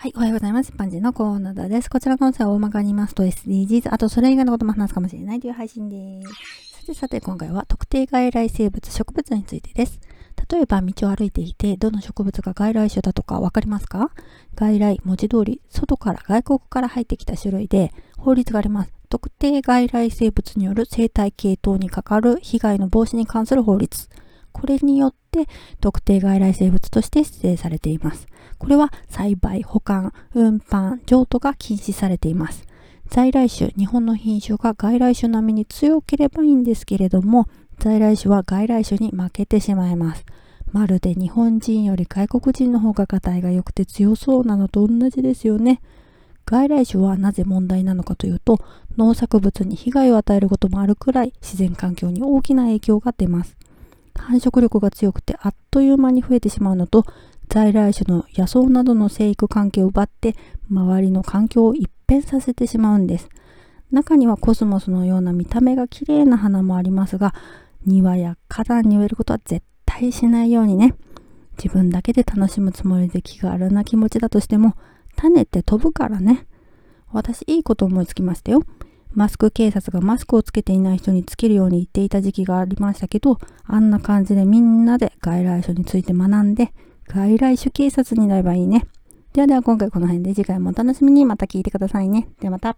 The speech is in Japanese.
はい、おはようございます。パンジーのコーナーです。こちらの音声は大まかに言いますと SDGs、あとそれ以外のことも話すかもしれないという配信です。さてさて今回は特定外来生物、植物についてです。例えば道を歩いていて、どの植物が外来種だとかわかりますか？外来、文字通り、外から外国から入ってきた種類で、法律があります。特定外来生物による生態系統に関わる被害の防止に関する法律。これによって特定外来生物として指定されています。これは栽培、保管、運搬、譲渡が禁止されています。在来種、日本の品種が外来種並みに強ければいいんですけれども、在来種は外来種に負けてしまいます。まるで日本人より外国人の方が硬いが良くて強そうなのと同じですよね。外来種はなぜ問題なのかというと、農作物に被害を与えることもあるくらい自然環境に大きな影響が出ます。繁殖力が強くてあっという間に増えてしまうのと、在来種の野草などの生育環境を奪って周りの環境を一変させてしまうんです。中にはコスモスのような見た目が綺麗な花もありますが、庭や花壇に植えることは絶対しないようにね。自分だけで楽しむつもりで気軽な気持ちだとしても、種って飛ぶからね。私いいこと思いつきましたよ。マスク警察がマスクをつけていない人につけるように言っていた時期がありましたけど、あんな感じでみんなで外来種について学んで、外来種警察になればいいね。ではでは今回この辺で次回もお楽しみにまた聞いてくださいね。ではまた。